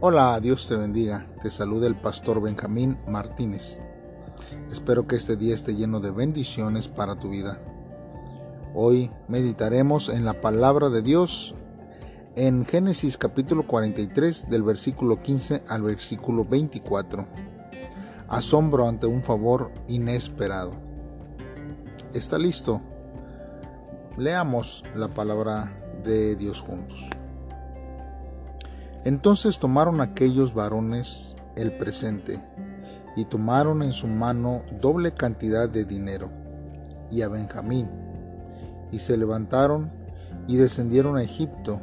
Hola, Dios te bendiga. Te saluda el pastor Benjamín Martínez. Espero que este día esté lleno de bendiciones para tu vida. Hoy meditaremos en la palabra de Dios en Génesis capítulo 43 del versículo 15 al versículo 24. Asombro ante un favor inesperado. ¿Está listo? Leamos la palabra de Dios juntos. Entonces tomaron aquellos varones el presente, y tomaron en su mano doble cantidad de dinero, y a Benjamín, y se levantaron y descendieron a Egipto,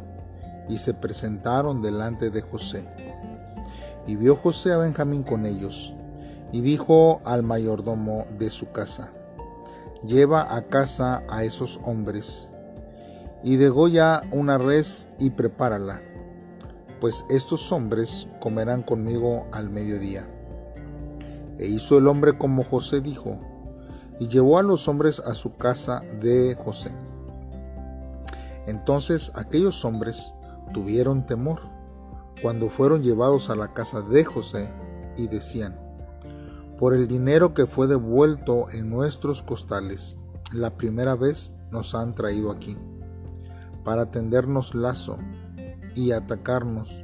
y se presentaron delante de José. Y vio José a Benjamín con ellos, y dijo al mayordomo de su casa, Lleva a casa a esos hombres, y degolla una res y prepárala pues estos hombres comerán conmigo al mediodía. E hizo el hombre como José dijo, y llevó a los hombres a su casa de José. Entonces aquellos hombres tuvieron temor cuando fueron llevados a la casa de José y decían, por el dinero que fue devuelto en nuestros costales, la primera vez nos han traído aquí, para tendernos lazo y atacarnos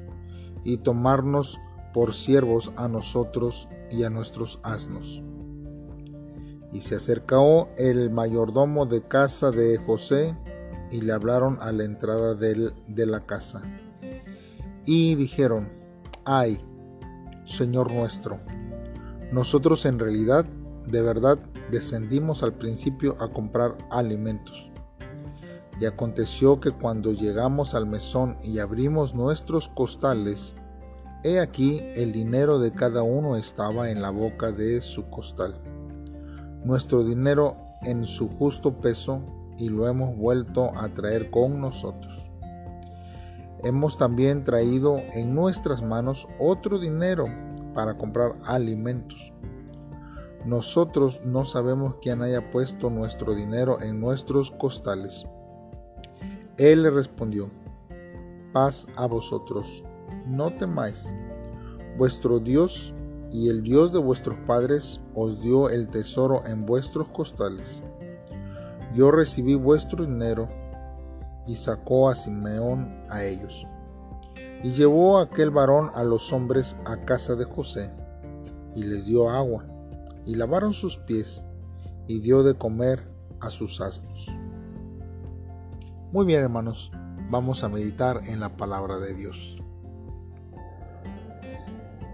y tomarnos por siervos a nosotros y a nuestros asnos. Y se acercó el mayordomo de casa de José y le hablaron a la entrada de, de la casa. Y dijeron, ay, Señor nuestro, nosotros en realidad de verdad descendimos al principio a comprar alimentos y aconteció que cuando llegamos al mesón y abrimos nuestros costales, he aquí el dinero de cada uno estaba en la boca de su costal. Nuestro dinero en su justo peso y lo hemos vuelto a traer con nosotros. Hemos también traído en nuestras manos otro dinero para comprar alimentos. Nosotros no sabemos quién haya puesto nuestro dinero en nuestros costales. Él le respondió, paz a vosotros, no temáis. Vuestro Dios y el Dios de vuestros padres os dio el tesoro en vuestros costales. Yo recibí vuestro dinero y sacó a Simeón a ellos. Y llevó aquel varón a los hombres a casa de José, y les dio agua, y lavaron sus pies, y dio de comer a sus asnos. Muy bien hermanos, vamos a meditar en la palabra de Dios.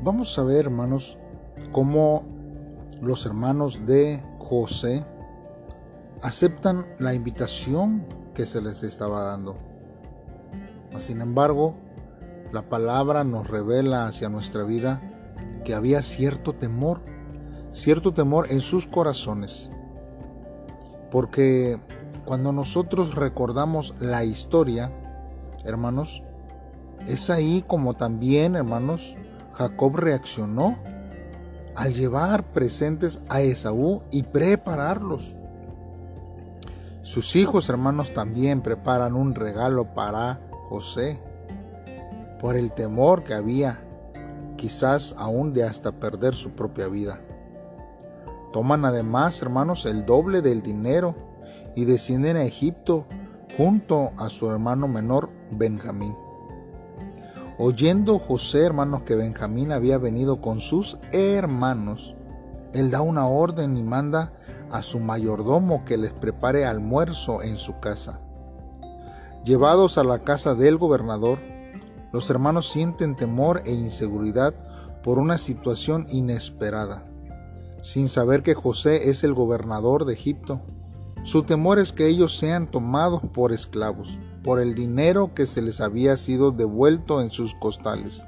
Vamos a ver hermanos cómo los hermanos de José aceptan la invitación que se les estaba dando. Sin embargo, la palabra nos revela hacia nuestra vida que había cierto temor, cierto temor en sus corazones, porque cuando nosotros recordamos la historia, hermanos, es ahí como también, hermanos, Jacob reaccionó al llevar presentes a Esaú y prepararlos. Sus hijos, hermanos, también preparan un regalo para José por el temor que había, quizás aún de hasta perder su propia vida. Toman además, hermanos, el doble del dinero y descienden a Egipto junto a su hermano menor Benjamín. Oyendo José, hermanos, que Benjamín había venido con sus hermanos, él da una orden y manda a su mayordomo que les prepare almuerzo en su casa. Llevados a la casa del gobernador, los hermanos sienten temor e inseguridad por una situación inesperada, sin saber que José es el gobernador de Egipto su temor es que ellos sean tomados por esclavos, por el dinero que se les había sido devuelto en sus costales.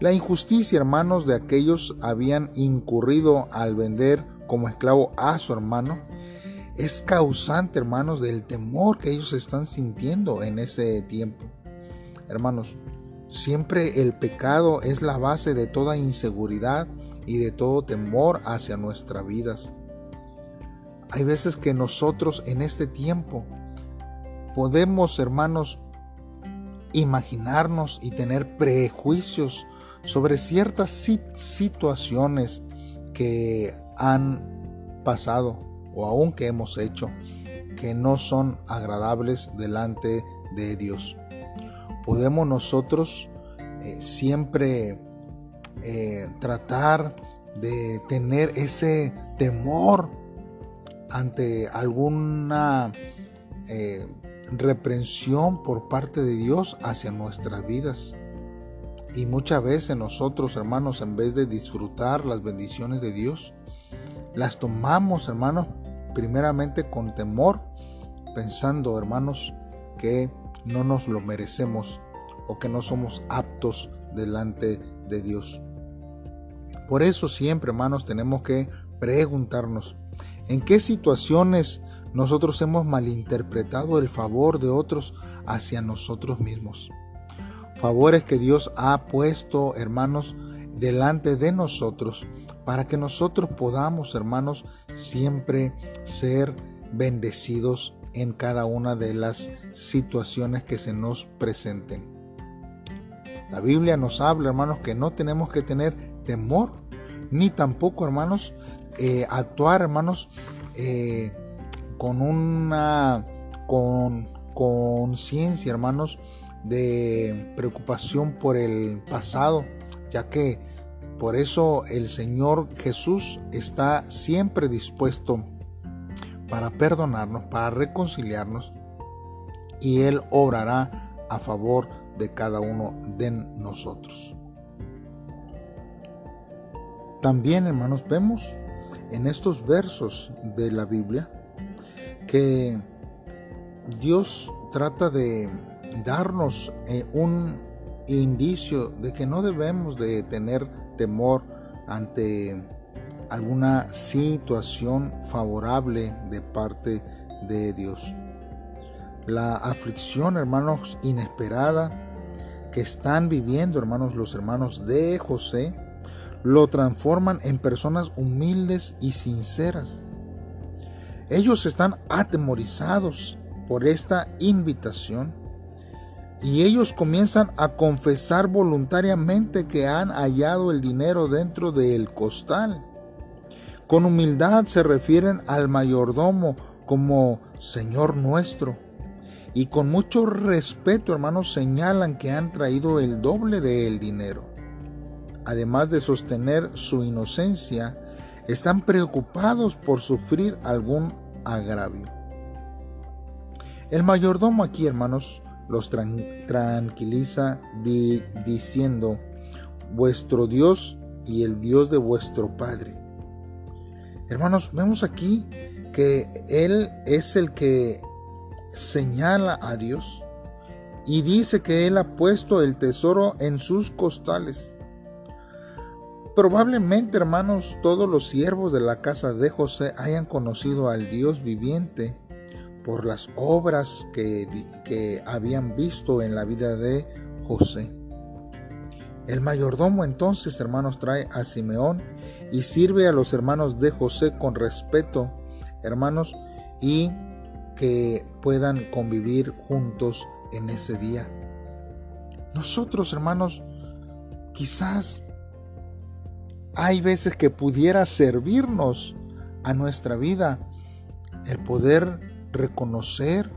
La injusticia, hermanos, de aquellos habían incurrido al vender como esclavo a su hermano, es causante, hermanos, del temor que ellos están sintiendo en ese tiempo. Hermanos, siempre el pecado es la base de toda inseguridad y de todo temor hacia nuestras vidas. Hay veces que nosotros en este tiempo podemos, hermanos, imaginarnos y tener prejuicios sobre ciertas situaciones que han pasado o aún que hemos hecho que no son agradables delante de Dios. Podemos nosotros eh, siempre eh, tratar de tener ese temor ante alguna eh, reprensión por parte de Dios hacia nuestras vidas. Y muchas veces nosotros, hermanos, en vez de disfrutar las bendiciones de Dios, las tomamos, hermanos, primeramente con temor, pensando, hermanos, que no nos lo merecemos o que no somos aptos delante de Dios. Por eso siempre, hermanos, tenemos que preguntarnos, ¿en qué situaciones nosotros hemos malinterpretado el favor de otros hacia nosotros mismos? Favores que Dios ha puesto, hermanos, delante de nosotros para que nosotros podamos, hermanos, siempre ser bendecidos en cada una de las situaciones que se nos presenten. La Biblia nos habla, hermanos, que no tenemos que tener temor, ni tampoco, hermanos, eh, actuar, hermanos, eh, con una con conciencia, hermanos, de preocupación por el pasado, ya que por eso el Señor Jesús está siempre dispuesto para perdonarnos, para reconciliarnos, y Él obrará a favor de cada uno de nosotros. También, hermanos, vemos en estos versos de la Biblia que Dios trata de darnos eh, un indicio de que no debemos de tener temor ante alguna situación favorable de parte de Dios. La aflicción, hermanos, inesperada que están viviendo, hermanos, los hermanos de José, lo transforman en personas humildes y sinceras. Ellos están atemorizados por esta invitación y ellos comienzan a confesar voluntariamente que han hallado el dinero dentro del costal. Con humildad se refieren al mayordomo como Señor nuestro. Y con mucho respeto, hermanos, señalan que han traído el doble del dinero. Además de sostener su inocencia, están preocupados por sufrir algún agravio. El mayordomo aquí, hermanos, los tranquiliza diciendo, vuestro Dios y el Dios de vuestro Padre. Hermanos, vemos aquí que Él es el que señala a Dios y dice que Él ha puesto el tesoro en sus costales. Probablemente, hermanos, todos los siervos de la casa de José hayan conocido al Dios viviente por las obras que, que habían visto en la vida de José. El mayordomo entonces, hermanos, trae a Simeón y sirve a los hermanos de José con respeto, hermanos, y que puedan convivir juntos en ese día. Nosotros, hermanos, quizás hay veces que pudiera servirnos a nuestra vida el poder reconocer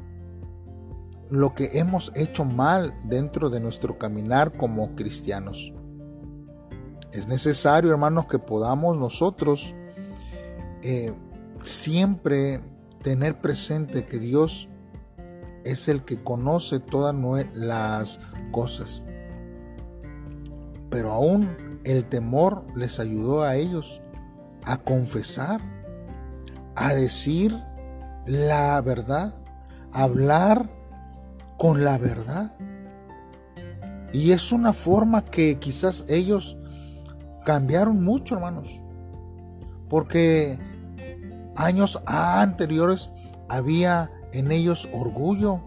lo que hemos hecho mal dentro de nuestro caminar como cristianos. Es necesario, hermanos, que podamos nosotros eh, siempre tener presente que Dios es el que conoce todas las cosas. Pero aún el temor les ayudó a ellos a confesar, a decir la verdad, hablar con la verdad. Y es una forma que quizás ellos cambiaron mucho, hermanos. Porque años anteriores había en ellos orgullo,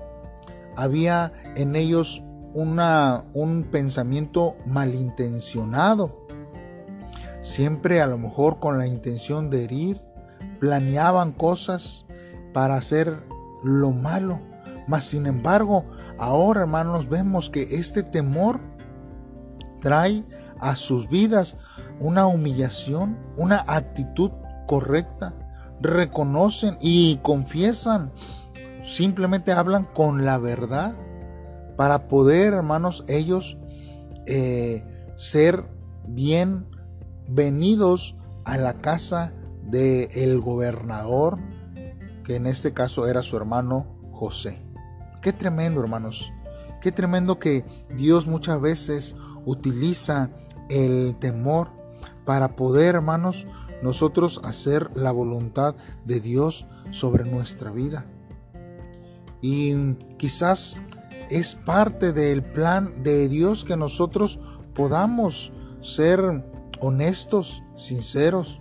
había en ellos un pensamiento malintencionado, siempre a lo mejor con la intención de herir, planeaban cosas para hacer lo malo, Mas sin embargo, ahora hermanos vemos que este temor trae a sus vidas una humillación, una actitud correcta. Reconocen y confiesan, simplemente hablan con la verdad para poder, hermanos, ellos eh, ser bienvenidos a la casa del el gobernador, que en este caso era su hermano José. Qué tremendo, hermanos. Qué tremendo que Dios muchas veces utiliza el temor para poder, hermanos, nosotros hacer la voluntad de Dios sobre nuestra vida. Y quizás es parte del plan de Dios que nosotros podamos ser honestos, sinceros,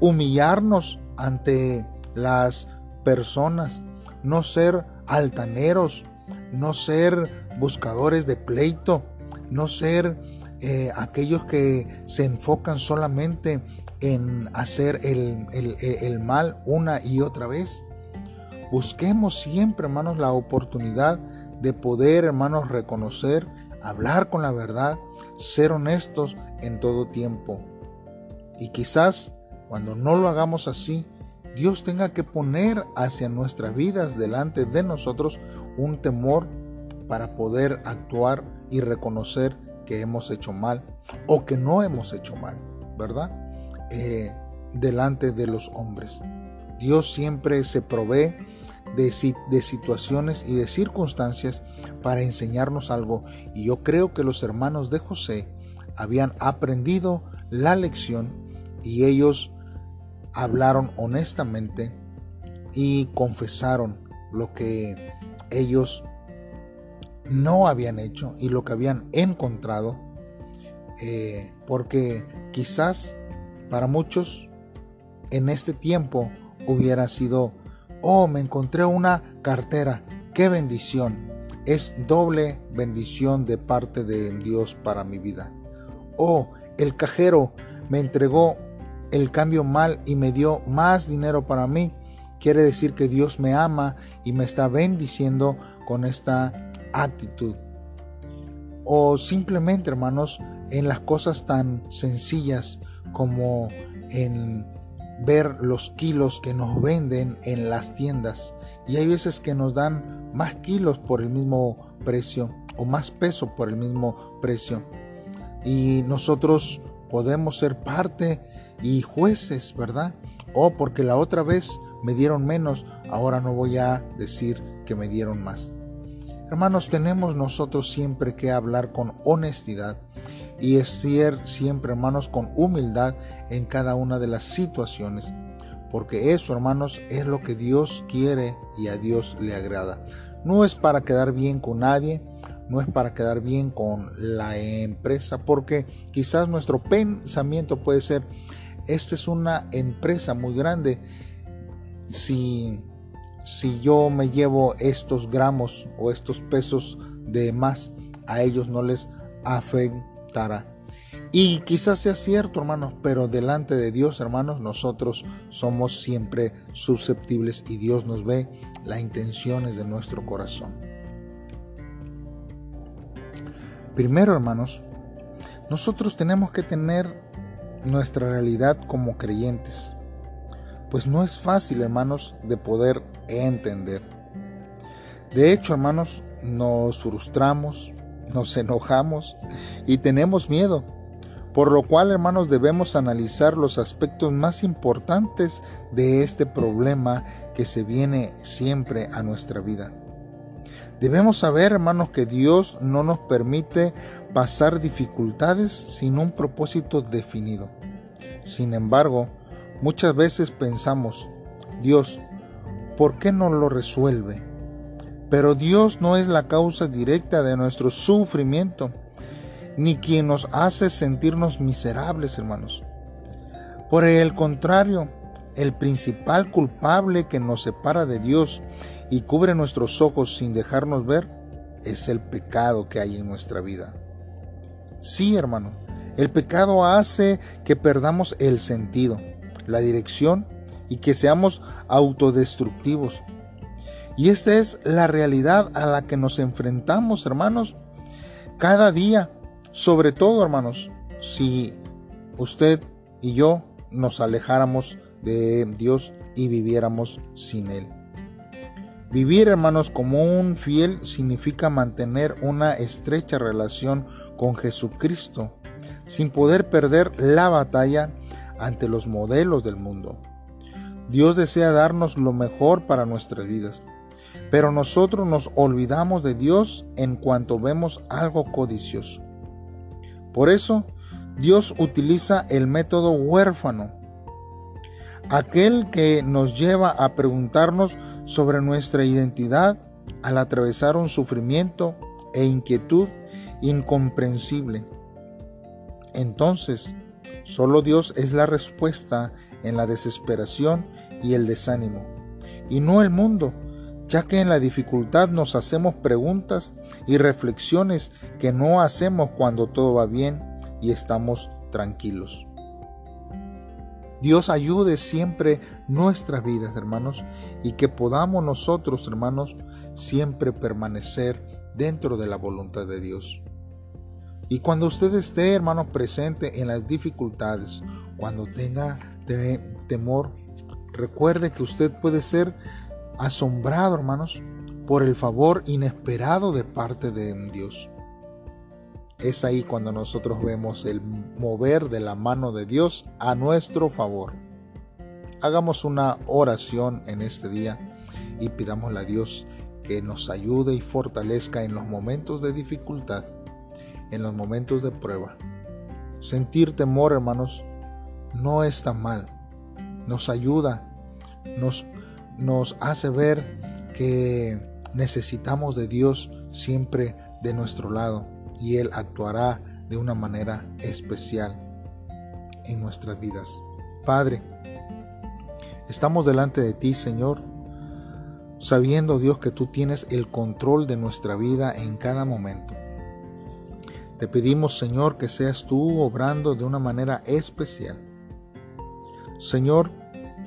humillarnos ante las personas, no ser altaneros, no ser buscadores de pleito, no ser eh, aquellos que se enfocan solamente en hacer el, el mal una y otra vez. Busquemos siempre, hermanos, la oportunidad de poder, hermanos, reconocer, hablar con la verdad, ser honestos en todo tiempo. Y quizás cuando no lo hagamos así, Dios tenga que poner hacia nuestras vidas delante de nosotros un temor para poder actuar y reconocer que hemos hecho mal o que no hemos hecho mal, ¿verdad? Eh, delante de los hombres. Dios siempre se provee de, de, situaciones y de circunstancias para enseñarnos algo. Y yo creo que los hermanos de José habían aprendido la lección y ellos hablaron honestamente y confesaron lo que ellos no habían hecho y lo que habían encontrado, eh, porque quizás para muchos en este tiempo hubiera sido, oh, me encontré una cartera, qué bendición, es doble bendición de parte de Dios para mi vida. Oh, el cajero me entregó el cambio mal y me dio más dinero para mí. Quiere decir que Dios me ama y me está bendiciendo con esta actitud. O simplemente, hermanos, en las cosas tan sencillas como en ver los kilos que nos venden en las tiendas. Y hay veces que nos dan más kilos por el mismo precio o más peso por el mismo precio. Y nosotros podemos ser parte y jueces, ¿verdad? O porque la otra vez me dieron menos, ahora no voy a decir que me dieron más. Hermanos, tenemos nosotros siempre que hablar con honestidad y ser siempre, hermanos, con humildad en cada una de las situaciones. Porque eso, hermanos, es lo que Dios quiere y a Dios le agrada. No es para quedar bien con nadie, no es para quedar bien con la empresa, porque quizás nuestro pensamiento puede ser, esta es una empresa muy grande. Si si yo me llevo estos gramos o estos pesos de más, a ellos no les Y quizás sea cierto, hermanos, pero delante de Dios, hermanos, nosotros somos siempre susceptibles y Dios nos ve las intenciones de nuestro corazón. Primero, hermanos, nosotros tenemos que tener nuestra realidad como creyentes. Pues no es fácil, hermanos, de poder entender. De hecho, hermanos, nos frustramos, nos enojamos y tenemos miedo. Por lo cual, hermanos, debemos analizar los aspectos más importantes de este problema que se viene siempre a nuestra vida. Debemos saber, hermanos, que Dios no nos permite pasar dificultades sin un propósito definido. Sin embargo, muchas veces pensamos, Dios, ¿por qué no lo resuelve? Pero Dios no es la causa directa de nuestro sufrimiento, ni quien nos hace sentirnos miserables, hermanos. Por el contrario, el principal culpable que nos separa de Dios y cubre nuestros ojos sin dejarnos ver es el pecado que hay en nuestra vida. Sí, hermano, el pecado hace que perdamos el sentido, la dirección y que seamos autodestructivos. Y esta es la realidad a la que nos enfrentamos, hermanos, cada día. Sobre todo, hermanos, si usted y yo nos alejáramos de Dios y viviéramos sin Él. Vivir, hermanos, como un fiel significa mantener una estrecha relación con Jesucristo, sin poder perder la batalla ante los modelos del mundo. Dios desea darnos lo mejor para nuestras vidas, pero nosotros nos olvidamos de Dios en cuanto vemos algo codicioso. Por eso, Dios utiliza el método huérfano, aquel que nos lleva a preguntarnos sobre nuestra identidad al atravesar un sufrimiento e inquietud incomprensible. Entonces, solo Dios es la respuesta en la desesperación y el desánimo, y no el mundo, ya que en la dificultad nos hacemos preguntas y reflexiones que no hacemos cuando todo va bien y estamos tranquilos. Dios ayude siempre nuestras vidas, hermanos, y que podamos nosotros, hermanos, siempre permanecer dentro de la voluntad de Dios. Y cuando usted esté, hermano, presente en las dificultades, cuando tenga temor, recuerde que usted puede ser asombrado, hermanos, por el favor inesperado de parte de Dios. Es ahí cuando nosotros vemos el mover de la mano de Dios a nuestro favor. Hagamos una oración en este día y pidámosle a Dios que nos ayude y fortalezca en los momentos de dificultad, en los momentos de prueba. Sentir temor, hermanos, no está mal. Nos ayuda, nos nos hace ver que necesitamos de Dios siempre de nuestro lado y Él actuará de una manera especial en nuestras vidas. Padre, estamos delante de ti, Señor, sabiendo, Dios, que tú tienes el control de nuestra vida en cada momento. Te pedimos, Señor, que seas tú obrando de una manera especial. Señor,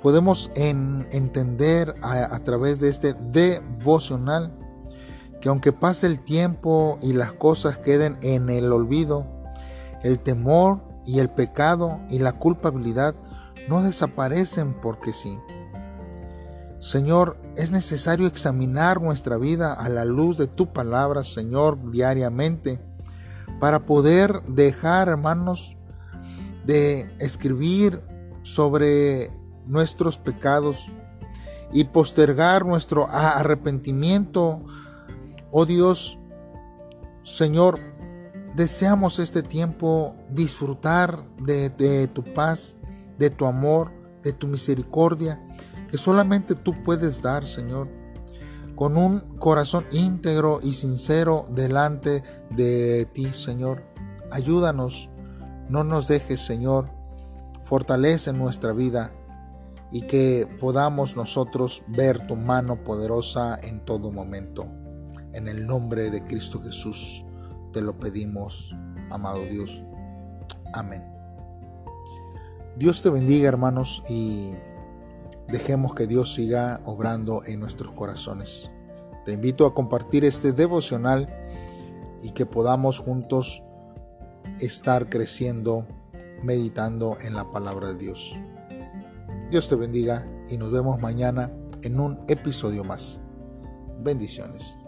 podemos entender a, través de este devocional que aunque pase el tiempo y las cosas queden en el olvido, el temor y el pecado y la culpabilidad no desaparecen porque sí. Señor, es necesario examinar nuestra vida a la luz de tu palabra, Señor, diariamente, para poder dejar, hermanos, de escribir sobre nuestros pecados y postergar nuestro arrepentimiento. Oh Dios, Señor, deseamos este tiempo disfrutar de, tu paz, de tu amor, de tu misericordia, que solamente tú puedes dar, Señor, con un corazón íntegro y sincero delante de ti, Señor. Ayúdanos, no nos dejes, Señor, fortalece nuestra vida y que podamos nosotros ver tu mano poderosa en todo momento. En el nombre de Cristo Jesús te lo pedimos, amado Dios. Amén. Dios te bendiga hermanos y dejemos que Dios siga obrando en nuestros corazones. Te invito a compartir este devocional y que podamos juntos estar creciendo, meditando en la palabra de Dios. Dios te bendiga y nos vemos mañana en un episodio más. Bendiciones.